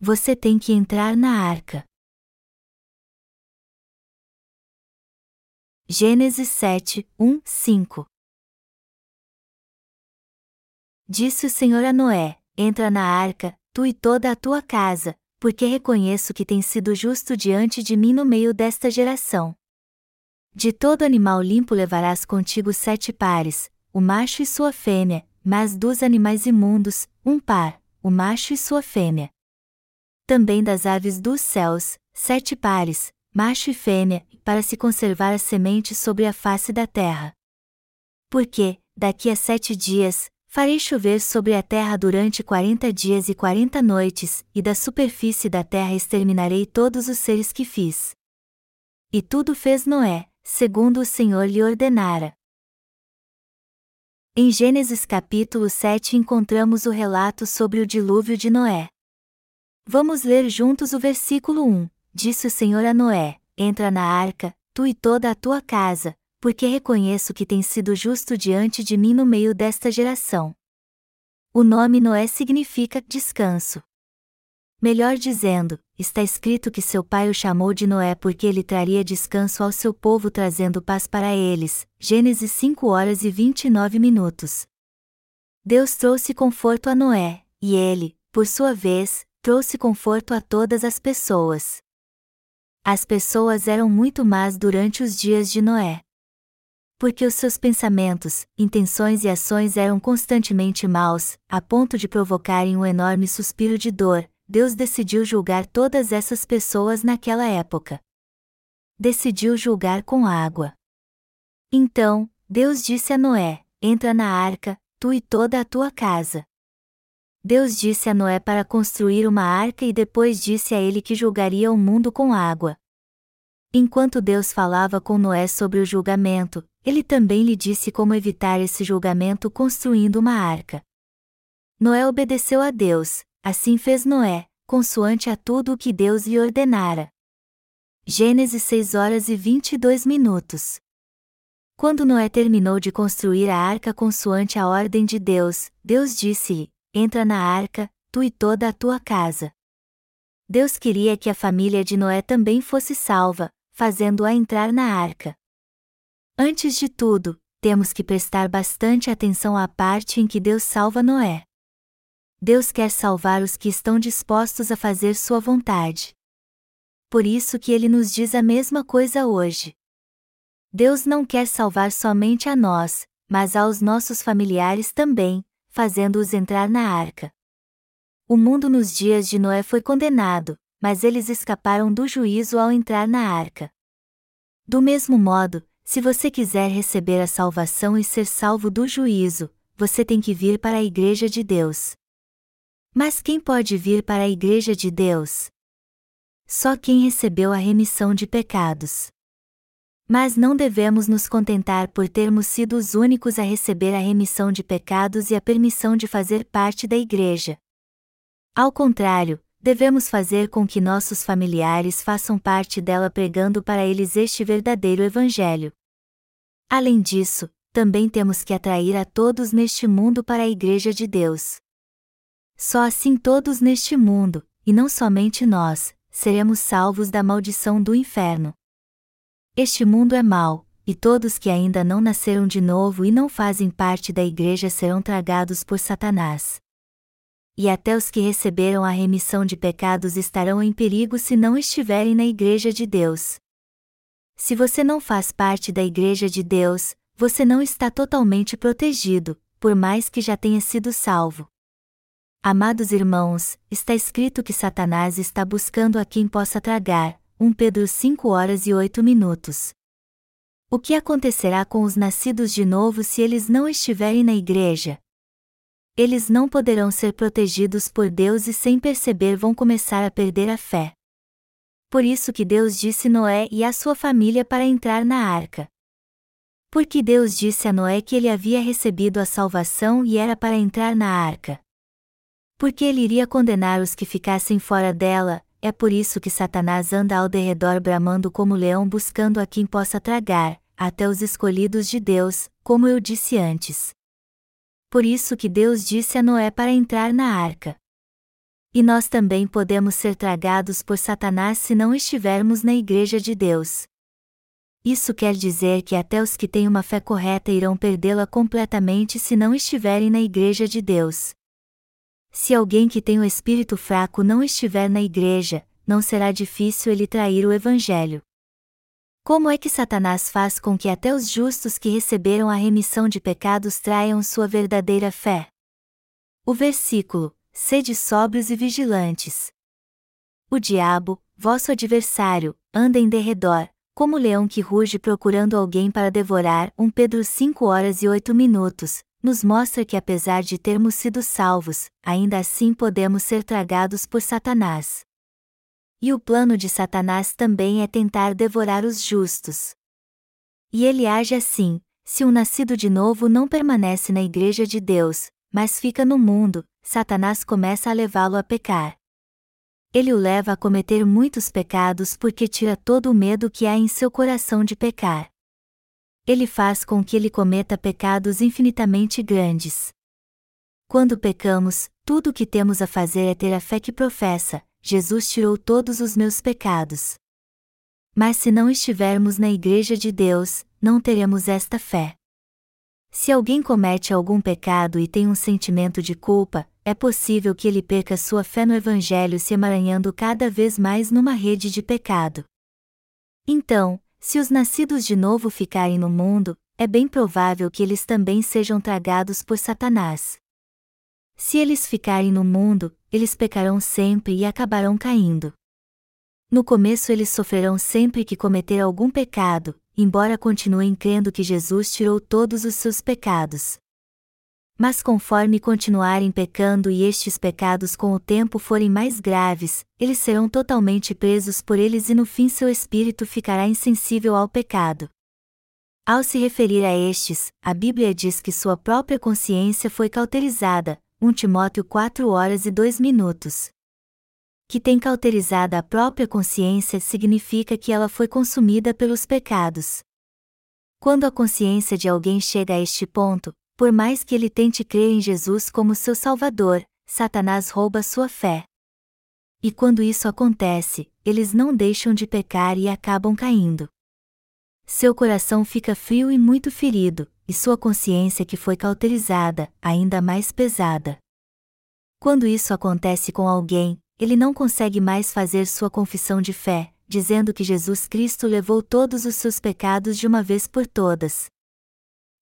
você tem que entrar na arca. Gênesis 7, 1, 5 Disse o Senhor a Noé: Entra na arca, tu e toda a tua casa, porque reconheço que tens sido justo diante de mim no meio desta geração. De todo animal limpo levarás contigo sete pares, o macho e sua fêmea, mas dos animais imundos, um par, o macho e sua fêmea. Também das aves dos céus, sete pares, macho e fêmea, para se conservar a semente sobre a face da terra. Porque, daqui a sete dias, farei chover sobre a terra durante quarenta dias e quarenta noites, e da superfície da terra exterminarei todos os seres que fiz. E tudo fez Noé, segundo o Senhor lhe ordenara. Em Gênesis capítulo 7 encontramos o relato sobre o dilúvio de Noé. Vamos ler juntos o versículo 1. Disse o Senhor a Noé: Entra na arca, tu e toda a tua casa, porque reconheço que tens sido justo diante de mim no meio desta geração. O nome Noé significa descanso. Melhor dizendo, está escrito que seu pai o chamou de Noé porque ele traria descanso ao seu povo trazendo paz para eles. Gênesis 5 horas e 29 minutos. Deus trouxe conforto a Noé, e ele, por sua vez, trouxe conforto a todas as pessoas. As pessoas eram muito más durante os dias de Noé. Porque os seus pensamentos, intenções e ações eram constantemente maus, a ponto de provocarem um enorme suspiro de dor, Deus decidiu julgar todas essas pessoas naquela época. Decidiu julgar com água. Então, Deus disse a Noé: Entra na arca, tu e toda a tua casa. Deus disse a Noé para construir uma arca e depois disse a ele que julgaria o mundo com água. Enquanto Deus falava com Noé sobre o julgamento, ele também lhe disse como evitar esse julgamento construindo uma arca. Noé obedeceu a Deus, Assim fez Noé, consoante a tudo o que Deus lhe ordenara. Gênesis 6 horas e 22 minutos. Quando Noé terminou de construir a arca consoante a ordem de Deus, Deus disse-lhe: Entra na arca, tu e toda a tua casa. Deus queria que a família de Noé também fosse salva, fazendo-a entrar na arca. Antes de tudo, temos que prestar bastante atenção à parte em que Deus salva Noé. Deus quer salvar os que estão dispostos a fazer sua vontade. Por isso que ele nos diz a mesma coisa hoje. Deus não quer salvar somente a nós, mas aos nossos familiares também, fazendo-os entrar na arca. O mundo nos dias de Noé foi condenado, mas eles escaparam do juízo ao entrar na arca. Do mesmo modo, se você quiser receber a salvação e ser salvo do juízo, você tem que vir para a Igreja de Deus. Mas quem pode vir para a Igreja de Deus? Só quem recebeu a remissão de pecados. Mas não devemos nos contentar por termos sido os únicos a receber a remissão de pecados e a permissão de fazer parte da Igreja. Ao contrário, devemos fazer com que nossos familiares façam parte dela pregando para eles este verdadeiro Evangelho. Além disso, também temos que atrair a todos neste mundo para a Igreja de Deus. Só assim todos neste mundo, e não somente nós, seremos salvos da maldição do inferno. Este mundo é mau, e todos que ainda não nasceram de novo e não fazem parte da igreja serão tragados por Satanás. E até os que receberam a remissão de pecados estarão em perigo se não estiverem na igreja de Deus. Se você não faz parte da igreja de Deus, você não está totalmente protegido, por mais que já tenha sido salvo. Amados irmãos, está escrito que Satanás está buscando a quem possa tragar. 1 Pedro 5 horas e 8 minutos. O que acontecerá com os nascidos de novo se eles não estiverem na igreja? Eles não poderão ser protegidos por Deus e sem perceber vão começar a perder a fé. Por isso que Deus disse Noé e a sua família para entrar na arca. Porque Deus disse a Noé que ele havia recebido a salvação e era para entrar na arca porque ele iria condenar os que ficassem fora dela, é por isso que Satanás anda ao derredor bramando como leão buscando a quem possa tragar, até os escolhidos de Deus, como eu disse antes. Por isso que Deus disse a Noé para entrar na arca. E nós também podemos ser tragados por Satanás se não estivermos na Igreja de Deus. Isso quer dizer que até os que têm uma fé correta irão perdê-la completamente se não estiverem na Igreja de Deus. Se alguém que tem o espírito fraco não estiver na Igreja, não será difícil ele trair o Evangelho. Como é que Satanás faz com que até os justos que receberam a remissão de pecados traiam sua verdadeira fé? O versículo: Sede sóbrios e vigilantes. O diabo, vosso adversário, anda em derredor, como leão que ruge procurando alguém para devorar. 1 Pedro 5 horas e 8 minutos, nos mostra que apesar de termos sido salvos, ainda assim podemos ser tragados por Satanás. E o plano de Satanás também é tentar devorar os justos. E ele age assim: se um nascido de novo não permanece na Igreja de Deus, mas fica no mundo, Satanás começa a levá-lo a pecar. Ele o leva a cometer muitos pecados porque tira todo o medo que há em seu coração de pecar. Ele faz com que ele cometa pecados infinitamente grandes. Quando pecamos, tudo o que temos a fazer é ter a fé que professa: Jesus tirou todos os meus pecados. Mas se não estivermos na Igreja de Deus, não teremos esta fé. Se alguém comete algum pecado e tem um sentimento de culpa, é possível que ele perca sua fé no Evangelho se emaranhando cada vez mais numa rede de pecado. Então, se os nascidos de novo ficarem no mundo, é bem provável que eles também sejam tragados por Satanás. Se eles ficarem no mundo, eles pecarão sempre e acabarão caindo. No começo eles sofrerão sempre que cometer algum pecado, embora continuem crendo que Jesus tirou todos os seus pecados. Mas conforme continuarem pecando e estes pecados com o tempo forem mais graves, eles serão totalmente presos por eles e no fim seu espírito ficará insensível ao pecado. Ao se referir a estes, a Bíblia diz que sua própria consciência foi cauterizada, 1 Timóteo 4 horas e 2 minutos. Que tem cauterizada a própria consciência significa que ela foi consumida pelos pecados. Quando a consciência de alguém chega a este ponto, por mais que ele tente crer em Jesus como seu Salvador, Satanás rouba sua fé. E quando isso acontece, eles não deixam de pecar e acabam caindo. Seu coração fica frio e muito ferido, e sua consciência que foi cauterizada, ainda mais pesada. Quando isso acontece com alguém, ele não consegue mais fazer sua confissão de fé, dizendo que Jesus Cristo levou todos os seus pecados de uma vez por todas,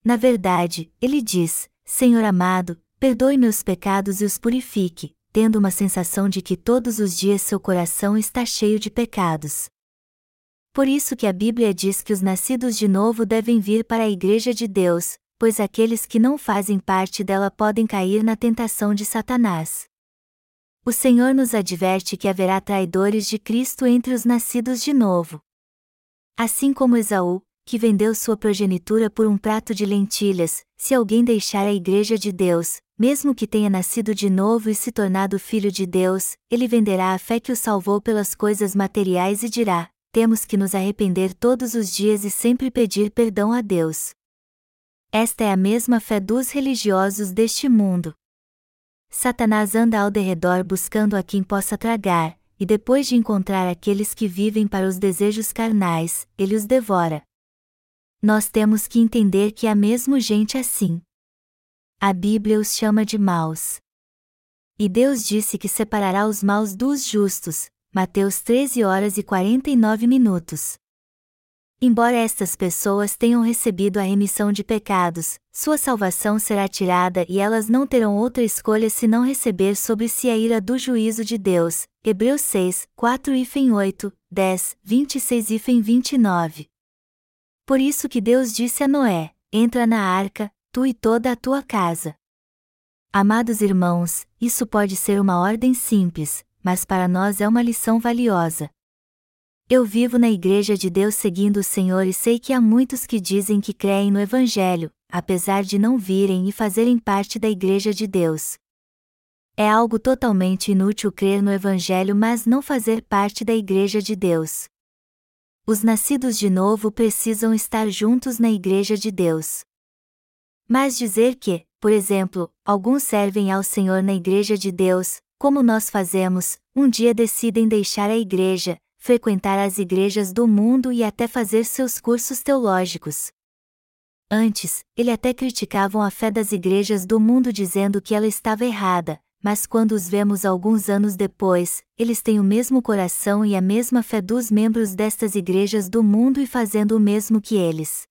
na verdade, ele diz: Senhor amado, perdoe meus pecados e os purifique, tendo uma sensação de que todos os dias seu coração está cheio de pecados. Por isso que a Bíblia diz que os nascidos de novo devem vir para a Igreja de Deus, pois aqueles que não fazem parte dela podem cair na tentação de Satanás. O Senhor nos adverte que haverá traidores de Cristo entre os nascidos de novo. Assim como Esaú, que vendeu sua progenitura por um prato de lentilhas, se alguém deixar a Igreja de Deus, mesmo que tenha nascido de novo e se tornado filho de Deus, ele venderá a fé que o salvou pelas coisas materiais e dirá: temos que nos arrepender todos os dias e sempre pedir perdão a Deus. Esta é a mesma fé dos religiosos deste mundo. Satanás anda ao derredor buscando a quem possa tragar, e depois de encontrar aqueles que vivem para os desejos carnais, ele os devora nós temos que entender que há mesmo gente assim. A Bíblia os chama de maus. E Deus disse que separará os maus dos justos, Mateus 13 horas e 49 minutos. Embora estas pessoas tenham recebido a remissão de pecados, sua salvação será tirada e elas não terão outra escolha senão receber sobre si a ira do juízo de Deus. Hebreus 6, 4 e 8, 10, 26 e 29. Por isso que Deus disse a Noé: Entra na arca, tu e toda a tua casa. Amados irmãos, isso pode ser uma ordem simples, mas para nós é uma lição valiosa. Eu vivo na Igreja de Deus seguindo o Senhor e sei que há muitos que dizem que creem no Evangelho, apesar de não virem e fazerem parte da Igreja de Deus. É algo totalmente inútil crer no Evangelho mas não fazer parte da Igreja de Deus os nascidos de novo precisam estar juntos na Igreja de Deus. Mas dizer que, por exemplo, alguns servem ao Senhor na Igreja de Deus, como nós fazemos, um dia decidem deixar a igreja, frequentar as igrejas do mundo e até fazer seus cursos teológicos. Antes, ele até criticavam a fé das igrejas do mundo dizendo que ela estava errada, mas quando os vemos alguns anos depois, eles têm o mesmo coração e a mesma fé dos membros destas igrejas do mundo e fazendo o mesmo que eles.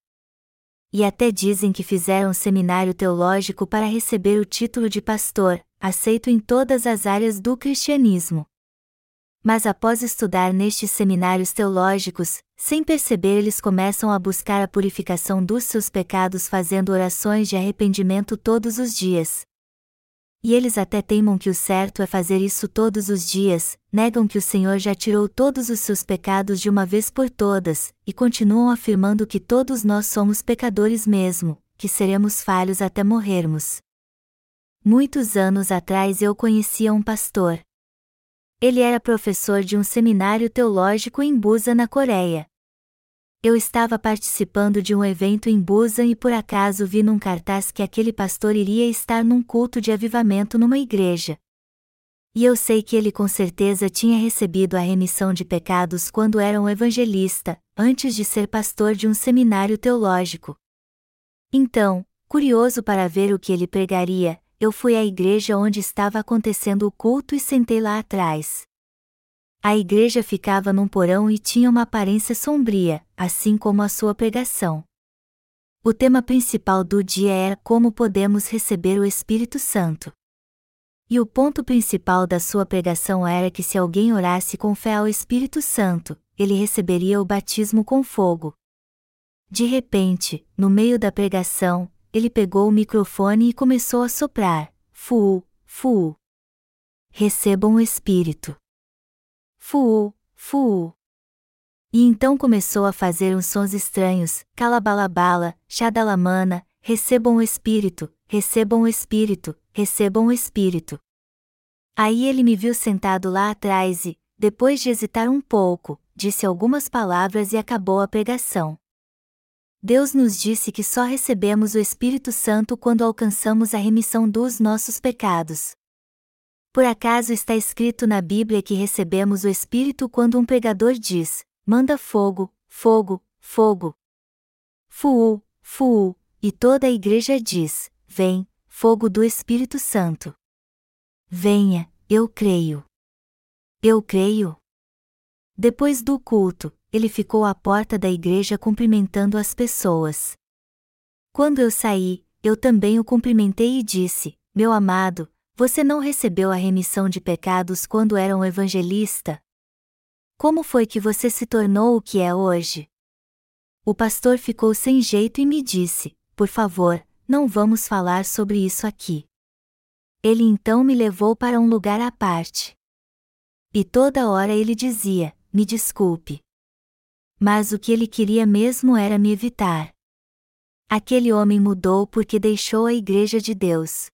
E até dizem que fizeram seminário teológico para receber o título de pastor, aceito em todas as áreas do cristianismo. Mas após estudar nestes seminários teológicos, sem perceber eles começam a buscar a purificação dos seus pecados fazendo orações de arrependimento todos os dias. E eles até teimam que o certo é fazer isso todos os dias, negam que o Senhor já tirou todos os seus pecados de uma vez por todas, e continuam afirmando que todos nós somos pecadores mesmo, que seremos falhos até morrermos. Muitos anos atrás eu conhecia um pastor. Ele era professor de um seminário teológico em Busan, na Coreia. Eu estava participando de um evento em Busan e por acaso vi num cartaz que aquele pastor iria estar num culto de avivamento numa igreja. E eu sei que ele com certeza tinha recebido a remissão de pecados quando era um evangelista, antes de ser pastor de um seminário teológico. Então, curioso para ver o que ele pregaria, eu fui à igreja onde estava acontecendo o culto e sentei lá atrás. A igreja ficava num porão e tinha uma aparência sombria, assim como a sua pregação. O tema principal do dia era como podemos receber o Espírito Santo. E o ponto principal da sua pregação era que se alguém orasse com fé ao Espírito Santo, ele receberia o batismo com fogo. De repente, no meio da pregação, ele pegou o microfone e começou a soprar: Fu, fu. Recebam o Espírito. Fu, fu. E então começou a fazer uns sons estranhos, calabalabala, chadalamana, recebam o Espírito, recebam o Espírito, recebam o Espírito. Aí ele me viu sentado lá atrás e, depois de hesitar um pouco, disse algumas palavras e acabou a pregação. Deus nos disse que só recebemos o Espírito Santo quando alcançamos a remissão dos nossos pecados. Por acaso está escrito na Bíblia que recebemos o Espírito quando um pregador diz: manda fogo, fogo, fogo. Fuú, fuú, e toda a igreja diz: vem, fogo do Espírito Santo. Venha, eu creio. Eu creio. Depois do culto, ele ficou à porta da igreja cumprimentando as pessoas. Quando eu saí, eu também o cumprimentei e disse: Meu amado, você não recebeu a remissão de pecados quando era um evangelista? Como foi que você se tornou o que é hoje? O pastor ficou sem jeito e me disse: Por favor, não vamos falar sobre isso aqui. Ele então me levou para um lugar à parte. E toda hora ele dizia: Me desculpe. Mas o que ele queria mesmo era me evitar. Aquele homem mudou porque deixou a Igreja de Deus.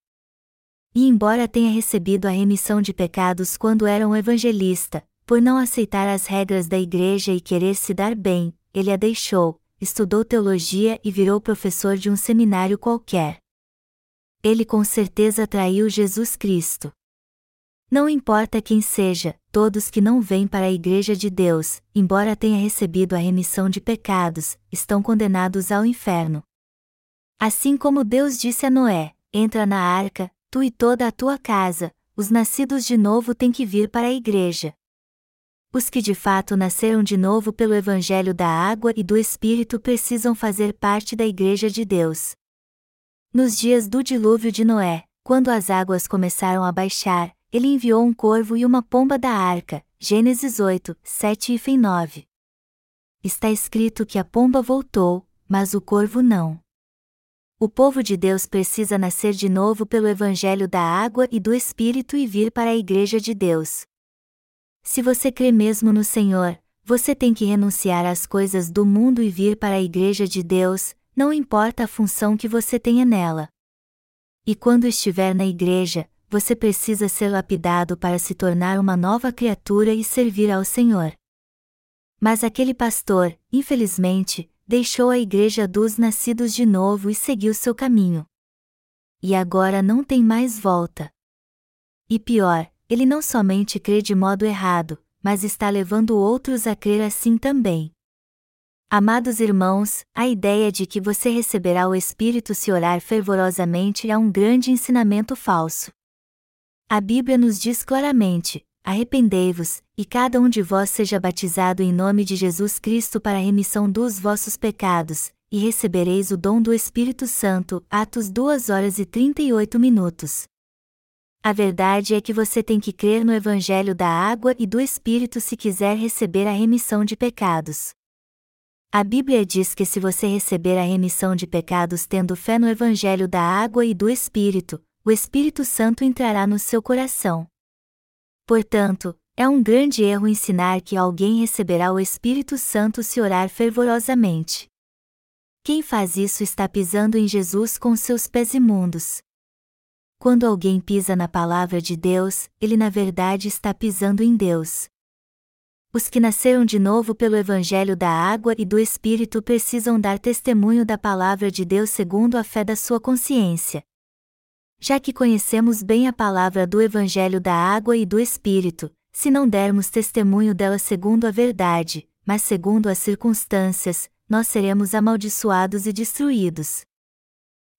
E embora tenha recebido a remissão de pecados quando era um evangelista, por não aceitar as regras da igreja e querer se dar bem, ele a deixou, estudou teologia e virou professor de um seminário qualquer. Ele com certeza traiu Jesus Cristo. Não importa quem seja, todos que não vêm para a Igreja de Deus, embora tenha recebido a remissão de pecados, estão condenados ao inferno. Assim como Deus disse a Noé: entra na arca, tu e toda a tua casa, os nascidos de novo têm que vir para a igreja. Os que de fato nasceram de novo pelo Evangelho da água e do Espírito precisam fazer parte da Igreja de Deus. Nos dias do dilúvio de Noé, quando as águas começaram a baixar, ele enviou um corvo e uma pomba da arca. Gênesis 8, 7 e 9. Está escrito que a pomba voltou, mas o corvo não. O povo de Deus precisa nascer de novo pelo Evangelho da água e do Espírito e vir para a Igreja de Deus. Se você crê mesmo no Senhor, você tem que renunciar às coisas do mundo e vir para a Igreja de Deus, não importa a função que você tenha nela. E quando estiver na igreja, você precisa ser lapidado para se tornar uma nova criatura e servir ao Senhor. Mas aquele pastor, infelizmente, deixou a igreja dos nascidos de novo e seguiu seu caminho. E agora não tem mais volta. E pior, ele não somente crê de modo errado, mas está levando outros a crer assim também. Amados irmãos, a ideia de que você receberá o Espírito se orar fervorosamente é um grande ensinamento falso. A Bíblia nos diz claramente: Arrependei-vos, e cada um de vós seja batizado em nome de Jesus Cristo para a remissão dos vossos pecados, e recebereis o dom do Espírito Santo. Atos 2 horas e 38 minutos. A verdade é que você tem que crer no Evangelho da água e do Espírito se quiser receber a remissão de pecados. A Bíblia diz que se você receber a remissão de pecados tendo fé no Evangelho da água e do Espírito, o Espírito Santo entrará no seu coração. Portanto, é um grande erro ensinar que alguém receberá o Espírito Santo se orar fervorosamente. Quem faz isso está pisando em Jesus com seus pés imundos. Quando alguém pisa na palavra de Deus, ele na verdade está pisando em Deus. Os que nasceram de novo pelo Evangelho da água e do Espírito precisam dar testemunho da palavra de Deus segundo a fé da sua consciência. Já que conhecemos bem a palavra do Evangelho da água e do Espírito, se não dermos testemunho dela segundo a verdade, mas segundo as circunstâncias, nós seremos amaldiçoados e destruídos.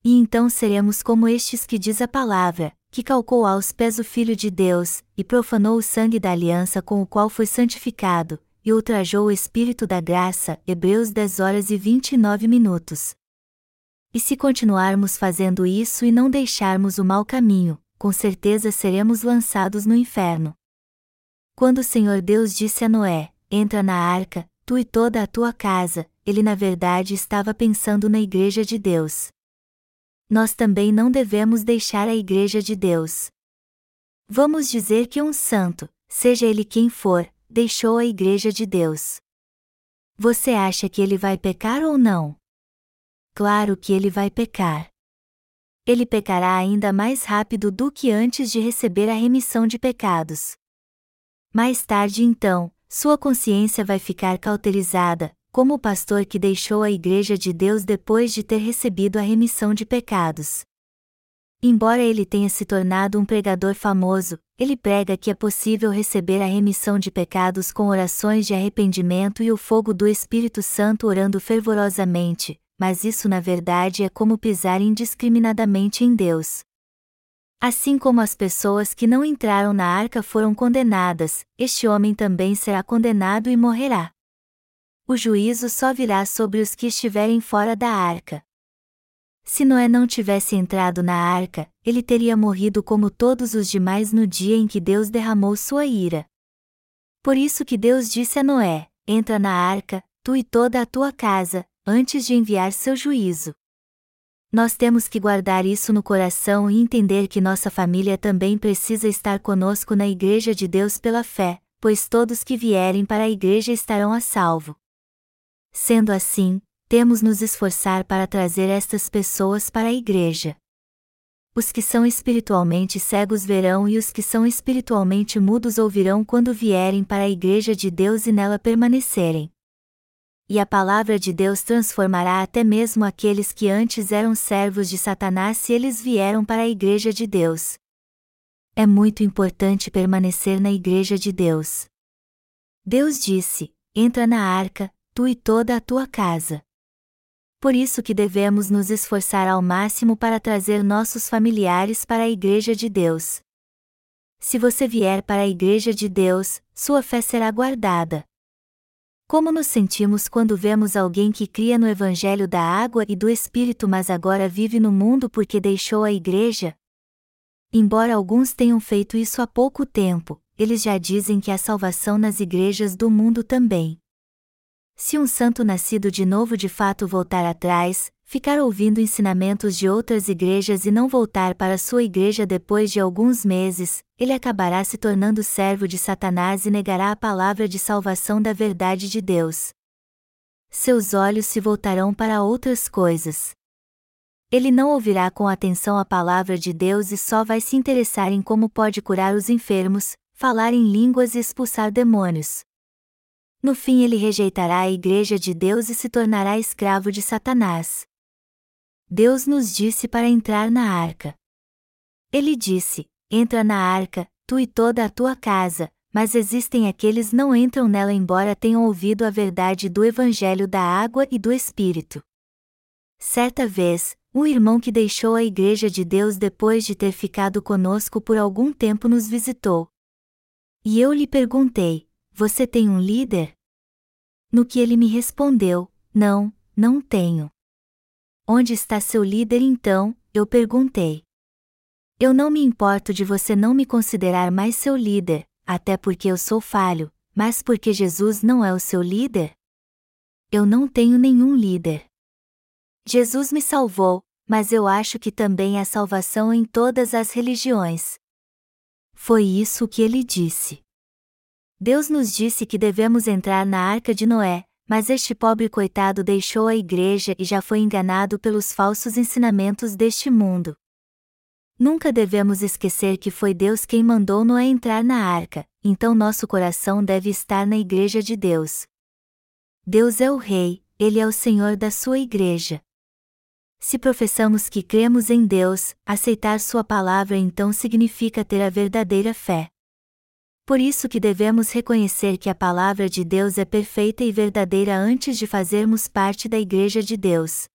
E então seremos como estes que diz a palavra, que calcou aos pés o Filho de Deus, e profanou o sangue da aliança com o qual foi santificado, e ultrajou o Espírito da graça. Hebreus 10 horas e 29 minutos. E se continuarmos fazendo isso e não deixarmos o mau caminho, com certeza seremos lançados no inferno. Quando o Senhor Deus disse a Noé: Entra na arca, tu e toda a tua casa, ele na verdade estava pensando na Igreja de Deus nós também não devemos deixar a Igreja de Deus. Vamos dizer que um santo, seja ele quem for, deixou a Igreja de Deus. Você acha que ele vai pecar ou não? Claro que ele vai pecar. Ele pecará ainda mais rápido do que antes de receber a remissão de pecados. Mais tarde, então, sua consciência vai ficar cauterizada, como o pastor que deixou a Igreja de Deus depois de ter recebido a remissão de pecados. Embora ele tenha se tornado um pregador famoso, ele prega que é possível receber a remissão de pecados com orações de arrependimento e o fogo do Espírito Santo orando fervorosamente, mas isso na verdade é como pisar indiscriminadamente em Deus. Assim como as pessoas que não entraram na arca foram condenadas, este homem também será condenado e morrerá o juízo só virá sobre os que estiverem fora da arca. Se Noé não tivesse entrado na arca, ele teria morrido como todos os demais no dia em que Deus derramou sua ira. Por isso que Deus disse a Noé: Entra na arca, tu e toda a tua casa, antes de enviar seu juízo. Nós temos que guardar isso no coração e entender que nossa família também precisa estar conosco na Igreja de Deus pela fé, pois todos que vierem para a Igreja estarão a salvo. Sendo assim, temos nos esforçar para trazer estas pessoas para a igreja. Os que são espiritualmente cegos verão e os que são espiritualmente mudos ouvirão quando vierem para a igreja de Deus e nela permanecerem. E a palavra de Deus transformará até mesmo aqueles que antes eram servos de Satanás se eles vieram para a igreja de Deus. É muito importante permanecer na igreja de Deus. Deus disse: entra na arca, tu e toda a tua casa. Por isso que devemos nos esforçar ao máximo para trazer nossos familiares para a Igreja de Deus. Se você vier para a Igreja de Deus, sua fé será guardada. Como nos sentimos quando vemos alguém que cria no Evangelho da água e do Espírito mas agora vive no mundo porque deixou a Igreja? Embora alguns tenham feito isso há pouco tempo, eles já dizem que há salvação nas igrejas do mundo também. Se um santo nascido de novo de fato voltar atrás, ficar ouvindo ensinamentos de outras igrejas e não voltar para sua igreja depois de alguns meses, ele acabará se tornando servo de Satanás e negará a palavra de salvação da verdade de Deus. Seus olhos se voltarão para outras coisas. Ele não ouvirá com atenção a palavra de Deus e só vai se interessar em como pode curar os enfermos, falar em línguas e expulsar demônios. No fim ele rejeitará a Igreja de Deus e se tornará escravo de Satanás. Deus nos disse para entrar na arca. Ele disse: Entra na arca, tu e toda a tua casa, mas existem aqueles não entram nela embora tenham ouvido a verdade do evangelho da água e do espírito. Certa vez, um irmão que deixou a igreja de Deus depois de ter ficado conosco por algum tempo nos visitou. E eu lhe perguntei: Você tem um líder? No que ele me respondeu: Não, não tenho. Onde está seu líder então? Eu perguntei. Eu não me importo de você não me considerar mais seu líder, até porque eu sou falho, mas porque Jesus não é o seu líder? Eu não tenho nenhum líder. Jesus me salvou, mas eu acho que também há salvação em todas as religiões. Foi isso que ele disse. Deus nos disse que devemos entrar na arca de Noé, mas este pobre coitado deixou a igreja e já foi enganado pelos falsos ensinamentos deste mundo. Nunca devemos esquecer que foi Deus quem mandou Noé entrar na arca, então nosso coração deve estar na igreja de Deus. Deus é o Rei, Ele é o Senhor da sua igreja. Se professamos que cremos em Deus, aceitar Sua palavra então significa ter a verdadeira fé. Por isso que devemos reconhecer que a palavra de Deus é perfeita e verdadeira antes de fazermos parte da igreja de Deus.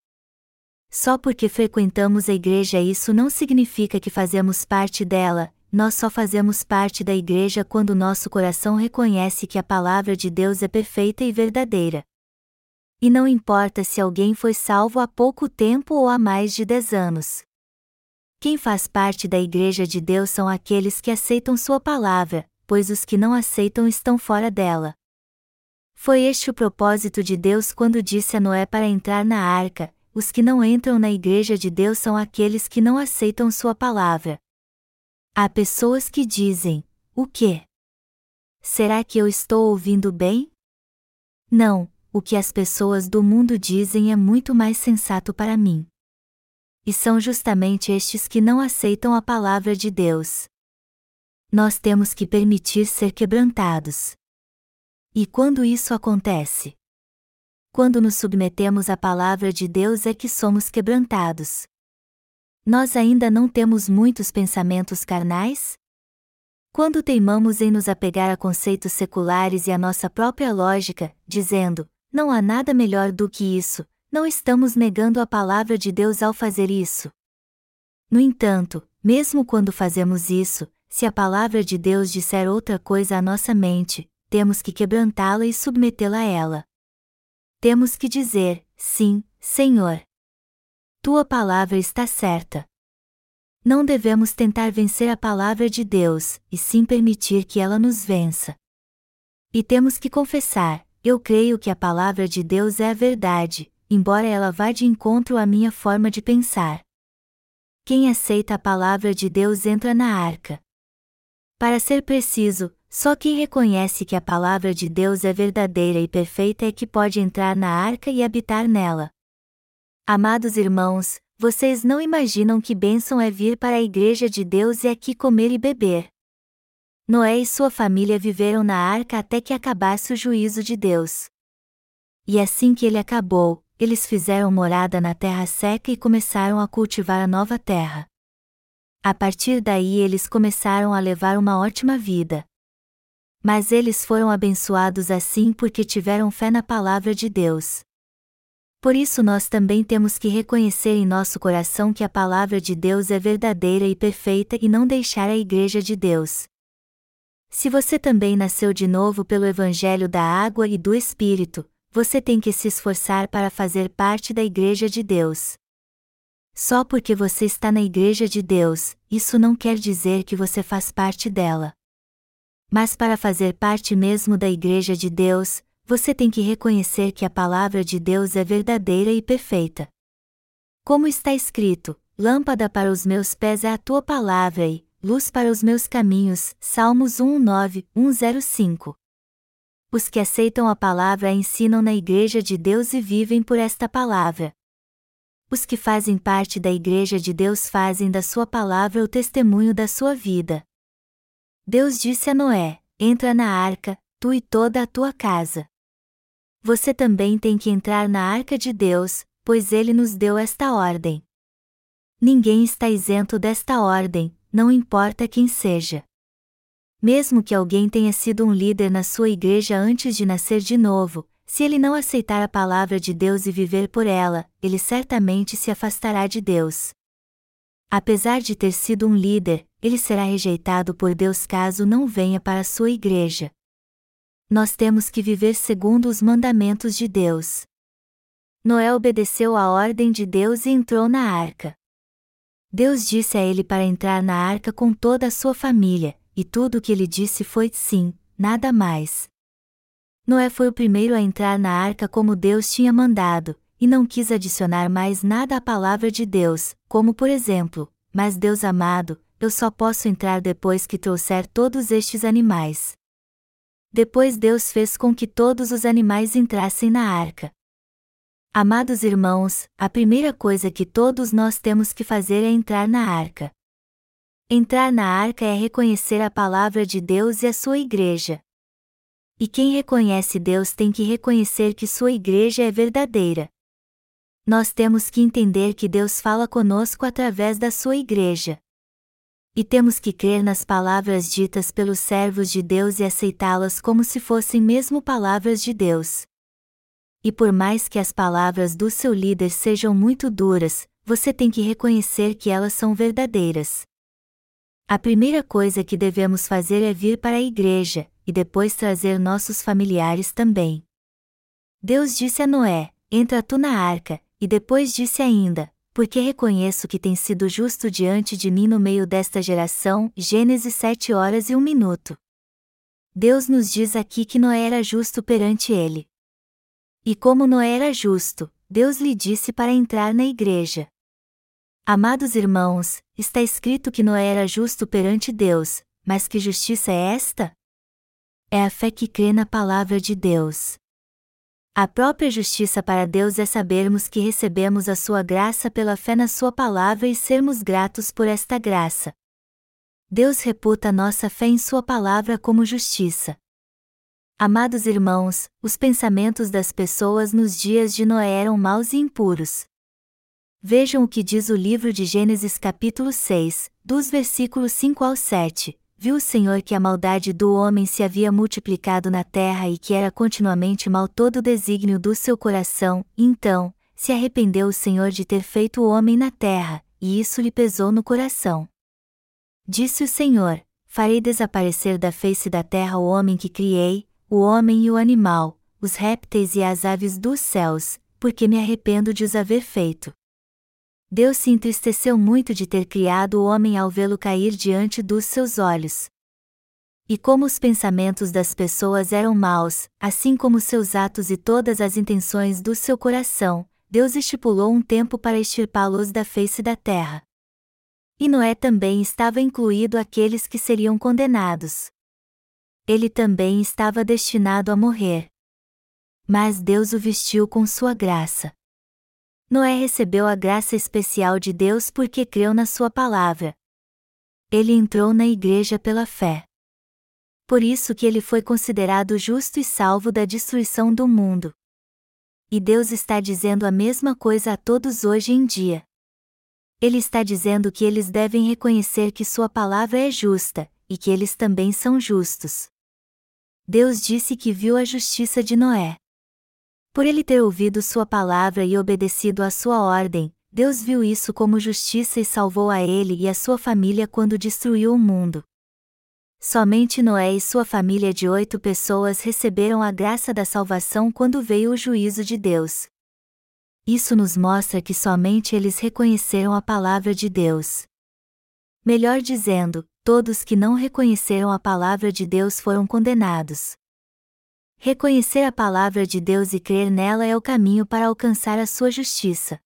Só porque frequentamos a igreja isso não significa que fazemos parte dela, nós só fazemos parte da igreja quando nosso coração reconhece que a palavra de Deus é perfeita e verdadeira. E não importa se alguém foi salvo há pouco tempo ou há mais de dez anos. Quem faz parte da igreja de Deus são aqueles que aceitam Sua palavra, pois os que não aceitam estão fora dela. Foi este o propósito de Deus quando disse a Noé para entrar na arca: os que não entram na igreja de Deus são aqueles que não aceitam Sua palavra. Há pessoas que dizem: O quê? Será que eu estou ouvindo bem? Não, o que as pessoas do mundo dizem é muito mais sensato para mim. E são justamente estes que não aceitam a palavra de Deus. Nós temos que permitir ser quebrantados. E quando isso acontece? quando nos submetemos à palavra de Deus é que somos quebrantados. Nós ainda não temos muitos pensamentos carnais? Quando teimamos em nos apegar a conceitos seculares e à nossa própria lógica, dizendo, não há nada melhor do que isso, não estamos negando a palavra de Deus ao fazer isso. No entanto, mesmo quando fazemos isso, se a palavra de Deus disser outra coisa à nossa mente, temos que quebrantá-la e submetê-la a ela temos que dizer: Sim, Senhor. Tua palavra está certa. Não devemos tentar vencer a palavra de Deus, e sim permitir que ela nos vença. E temos que confessar: eu creio que a palavra de Deus é a verdade, embora ela vá de encontro à minha forma de pensar. Quem aceita a palavra de Deus entra na arca. Para ser preciso, só quem reconhece que a palavra de Deus é verdadeira e perfeita é que pode entrar na arca e habitar nela. Amados irmãos, vocês não imaginam que bênção é vir para a igreja de Deus e aqui comer e beber. Noé e sua família viveram na arca até que acabasse o juízo de Deus. E assim que ele acabou, eles fizeram morada na terra seca e começaram a cultivar a nova terra. A partir daí eles começaram a levar uma ótima vida. Mas eles foram abençoados assim porque tiveram fé na palavra de Deus. Por isso nós também temos que reconhecer em nosso coração que a palavra de Deus é verdadeira e perfeita e não deixar a igreja de Deus. Se você também nasceu de novo pelo Evangelho da água e do Espírito, você tem que se esforçar para fazer parte da igreja de Deus. Só porque você está na igreja de Deus, isso não quer dizer que você faz parte dela. Mas para fazer parte mesmo da Igreja de Deus, você tem que reconhecer que a palavra de Deus é verdadeira e perfeita. Como está escrito: Lâmpada para os meus pés é a tua palavra e luz para os meus caminhos. Salmos 1:9, 105. Os que aceitam a palavra ensinam na Igreja de Deus e vivem por esta palavra. Os que fazem parte da Igreja de Deus fazem da sua palavra o testemunho da sua vida. Deus disse a Noé: Entra na arca, tu e toda a tua casa. Você também tem que entrar na arca de Deus, pois ele nos deu esta ordem. Ninguém está isento desta ordem, não importa quem seja. Mesmo que alguém tenha sido um líder na sua igreja antes de nascer de novo, se ele não aceitar a palavra de Deus e viver por ela, ele certamente se afastará de Deus. Apesar de ter sido um líder, ele será rejeitado por Deus caso não venha para a sua igreja. Nós temos que viver segundo os mandamentos de Deus. Noé obedeceu à ordem de Deus e entrou na arca. Deus disse a ele para entrar na arca com toda a sua família, e tudo o que ele disse foi sim, nada mais. Noé foi o primeiro a entrar na arca como Deus tinha mandado, e não quis adicionar mais nada à palavra de Deus, como por exemplo, mas Deus amado, eu só posso entrar depois que trouxer todos estes animais. Depois Deus fez com que todos os animais entrassem na arca. Amados irmãos, a primeira coisa que todos nós temos que fazer é entrar na arca. Entrar na arca é reconhecer a palavra de Deus e a sua igreja. E quem reconhece Deus tem que reconhecer que sua igreja é verdadeira. Nós temos que entender que Deus fala conosco através da sua igreja. E temos que crer nas palavras ditas pelos servos de Deus e aceitá-las como se fossem mesmo palavras de Deus. E por mais que as palavras do seu líder sejam muito duras, você tem que reconhecer que elas são verdadeiras. A primeira coisa que devemos fazer é vir para a igreja, e depois trazer nossos familiares também. Deus disse a Noé: Entra tu na arca, e depois disse ainda: Porque reconheço que tem sido justo diante de mim no meio desta geração. Gênesis 7 horas e 1 minuto. Deus nos diz aqui que Noé era justo perante ele. E como Noé era justo, Deus lhe disse para entrar na igreja. Amados irmãos, está escrito que Noé era justo perante Deus, mas que justiça é esta? É a fé que crê na palavra de Deus. A própria justiça para Deus é sabermos que recebemos a sua graça pela fé na sua palavra e sermos gratos por esta graça. Deus reputa nossa fé em sua palavra como justiça. Amados irmãos, os pensamentos das pessoas nos dias de Noé eram maus e impuros. Vejam o que diz o livro de Gênesis capítulo 6, dos versículos 5 ao 7. Viu o Senhor que a maldade do homem se havia multiplicado na terra e que era continuamente mal todo o desígnio do seu coração, então, se arrependeu o Senhor de ter feito o homem na terra, e isso lhe pesou no coração. Disse o Senhor: Farei desaparecer da face da terra o homem que criei, o homem e o animal, os répteis e as aves dos céus, porque me arrependo de os haver feito. Deus se entristeceu muito de ter criado o homem ao vê-lo cair diante dos seus olhos. E como os pensamentos das pessoas eram maus, assim como seus atos e todas as intenções do seu coração, Deus estipulou um tempo para extirpá-los da face da terra. E Noé também estava incluído aqueles que seriam condenados. Ele também estava destinado a morrer. Mas Deus o vestiu com sua graça. Noé recebeu a graça especial de Deus porque creu na Sua palavra. Ele entrou na igreja pela fé. Por isso que ele foi considerado justo e salvo da destruição do mundo. E Deus está dizendo a mesma coisa a todos hoje em dia. Ele está dizendo que eles devem reconhecer que Sua palavra é justa, e que eles também são justos. Deus disse que viu a justiça de Noé. Por ele ter ouvido sua palavra e obedecido à sua ordem, Deus viu isso como justiça e salvou a ele e a sua família quando destruiu o mundo. Somente Noé e sua família de oito pessoas receberam a graça da salvação quando veio o juízo de Deus. Isso nos mostra que somente eles reconheceram a palavra de Deus. Melhor dizendo, todos que não reconheceram a palavra de Deus foram condenados. Reconhecer a palavra de Deus e crer nela é o caminho para alcançar a sua justiça.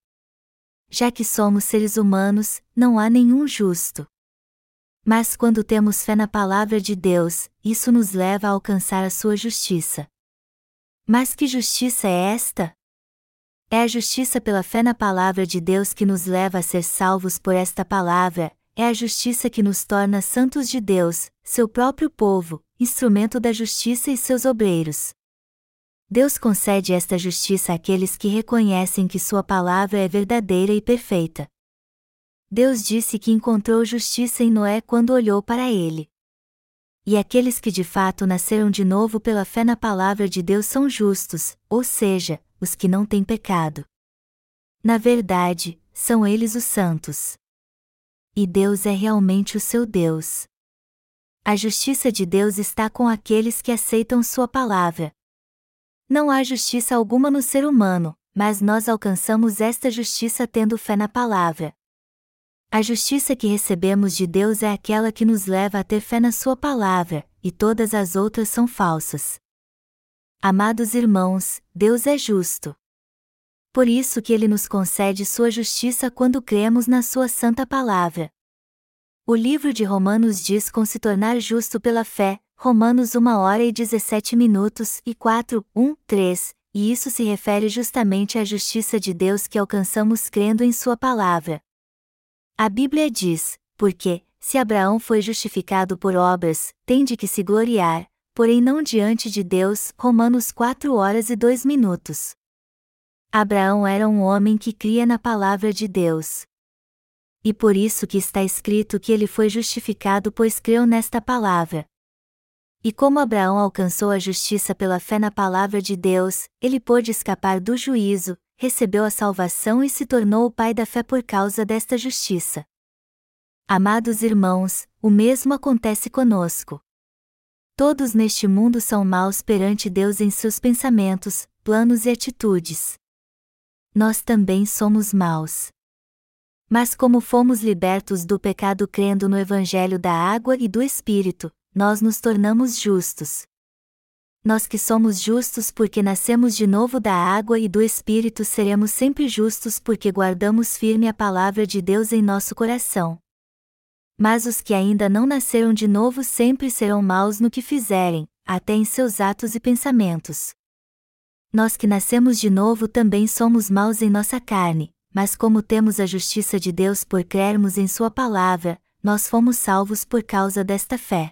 Já que somos seres humanos, não há nenhum justo. Mas quando temos fé na palavra de Deus, isso nos leva a alcançar a sua justiça. Mas que justiça é esta? É a justiça pela fé na palavra de Deus que nos leva a ser salvos por esta palavra, é a justiça que nos torna santos de Deus, seu próprio povo, instrumento da justiça e seus obreiros. Deus concede esta justiça àqueles que reconhecem que Sua palavra é verdadeira e perfeita. Deus disse que encontrou justiça em Noé quando olhou para ele. E aqueles que de fato nasceram de novo pela fé na palavra de Deus são justos, ou seja, os que não têm pecado. Na verdade, são eles os santos. E Deus é realmente o seu Deus. A justiça de Deus está com aqueles que aceitam Sua palavra. Não há justiça alguma no ser humano, mas nós alcançamos esta justiça tendo fé na palavra. A justiça que recebemos de Deus é aquela que nos leva a ter fé na Sua palavra, e todas as outras são falsas. Amados irmãos, Deus é justo. Por isso que Ele nos concede Sua justiça quando cremos na Sua santa palavra. O livro de Romanos diz com se tornar justo pela fé, Romanos 1 hora e 17 minutos e 4, 1, 3, e isso se refere justamente à justiça de Deus que alcançamos crendo em Sua palavra. A Bíblia diz: porque, se Abraão foi justificado por obras, tem de que se gloriar, porém não diante de Deus. Romanos 4 horas e 2 minutos. Abraão era um homem que cria na palavra de Deus. E por isso que está escrito que ele foi justificado pois creu nesta palavra. E como Abraão alcançou a justiça pela fé na palavra de Deus, ele pôde escapar do juízo, recebeu a salvação e se tornou o pai da fé por causa desta justiça. Amados irmãos, o mesmo acontece conosco. Todos neste mundo são maus perante Deus em seus pensamentos, planos e atitudes. Nós também somos maus. Mas como fomos libertos do pecado crendo no Evangelho da água e do Espírito, nós nos tornamos justos, nós que somos justos porque nascemos de novo da água e do Espírito seremos sempre justos porque guardamos firme a palavra de Deus em nosso coração. Mas os que ainda não nasceram de novo sempre serão maus no que fizerem, até em seus atos e pensamentos. Nós que nascemos de novo também somos maus em nossa carne, mas como temos a justiça de Deus por crermos em Sua palavra, nós fomos salvos por causa desta fé.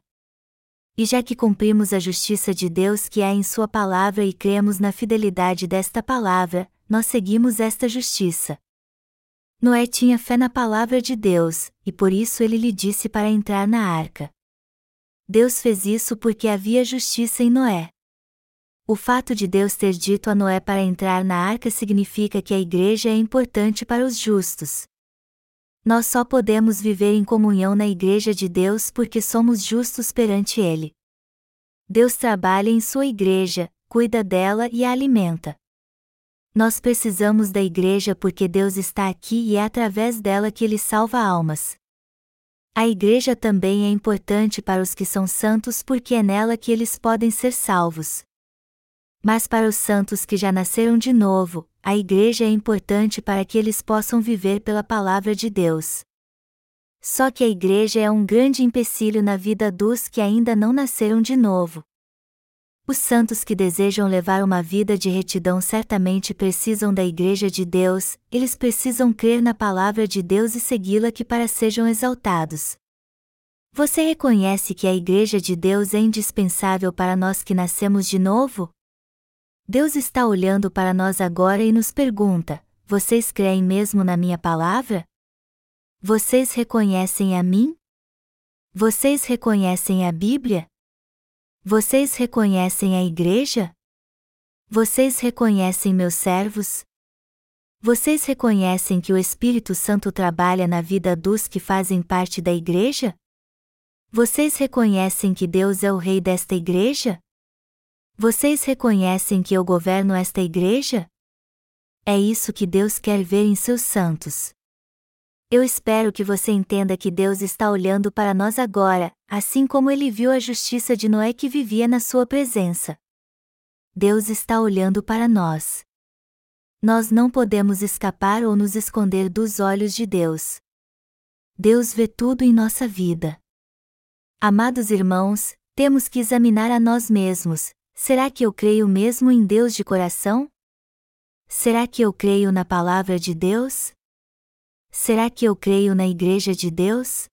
E já que cumprimos a justiça de Deus que há em Sua palavra e cremos na fidelidade desta palavra, nós seguimos esta justiça. Noé tinha fé na palavra de Deus, e por isso ele lhe disse para entrar na arca. Deus fez isso porque havia justiça em Noé. O fato de Deus ter dito a Noé para entrar na arca significa que a igreja é importante para os justos. Nós só podemos viver em comunhão na Igreja de Deus porque somos justos perante Ele. Deus trabalha em Sua Igreja, cuida dela e a alimenta. Nós precisamos da Igreja porque Deus está aqui e é através dela que Ele salva almas. A Igreja também é importante para os que são santos porque é nela que eles podem ser salvos. Mas para os santos que já nasceram de novo, a Igreja é importante para que eles possam viver pela palavra de Deus. Só que a Igreja é um grande empecilho na vida dos que ainda não nasceram de novo. Os santos que desejam levar uma vida de retidão certamente precisam da Igreja de Deus, eles precisam crer na palavra de Deus e segui-la que para sejam exaltados. Você reconhece que a Igreja de Deus é indispensável para nós que nascemos de novo? Deus está olhando para nós agora e nos pergunta: Vocês creem mesmo na minha palavra? Vocês reconhecem a mim? Vocês reconhecem a Bíblia? Vocês reconhecem a Igreja? Vocês reconhecem meus servos? Vocês reconhecem que o Espírito Santo trabalha na vida dos que fazem parte da Igreja? Vocês reconhecem que Deus é o Rei desta Igreja? Vocês reconhecem que eu governo esta igreja? É isso que Deus quer ver em seus santos. Eu espero que você entenda que Deus está olhando para nós agora, assim como ele viu a justiça de Noé que vivia na sua presença. Deus está olhando para nós. Nós não podemos escapar ou nos esconder dos olhos de Deus. Deus vê tudo em nossa vida. Amados irmãos, temos que examinar a nós mesmos, Será que eu creio mesmo em Deus de coração? Será que eu creio na palavra de Deus? Será que eu creio na Igreja de Deus?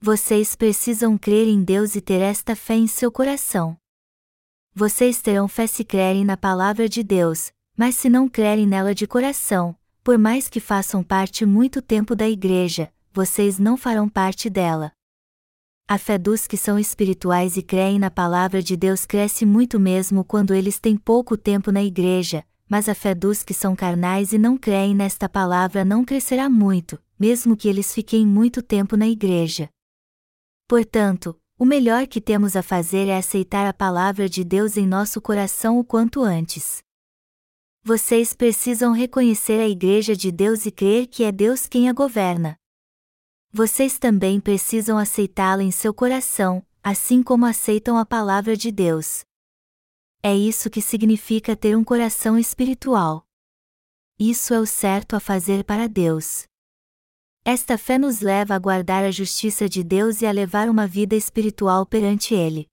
Vocês precisam crer em Deus e ter esta fé em seu coração. Vocês terão fé se crerem na palavra de Deus, mas se não crerem nela de coração, por mais que façam parte muito tempo da Igreja, vocês não farão parte dela. A fé dos que são espirituais e creem na palavra de Deus cresce muito mesmo quando eles têm pouco tempo na igreja, mas a fé dos que são carnais e não creem nesta palavra não crescerá muito, mesmo que eles fiquem muito tempo na igreja. Portanto, o melhor que temos a fazer é aceitar a palavra de Deus em nosso coração o quanto antes. Vocês precisam reconhecer a Igreja de Deus e crer que é Deus quem a governa. Vocês também precisam aceitá-la em seu coração, assim como aceitam a palavra de Deus. É isso que significa ter um coração espiritual. Isso é o certo a fazer para Deus. Esta fé nos leva a guardar a justiça de Deus e a levar uma vida espiritual perante Ele.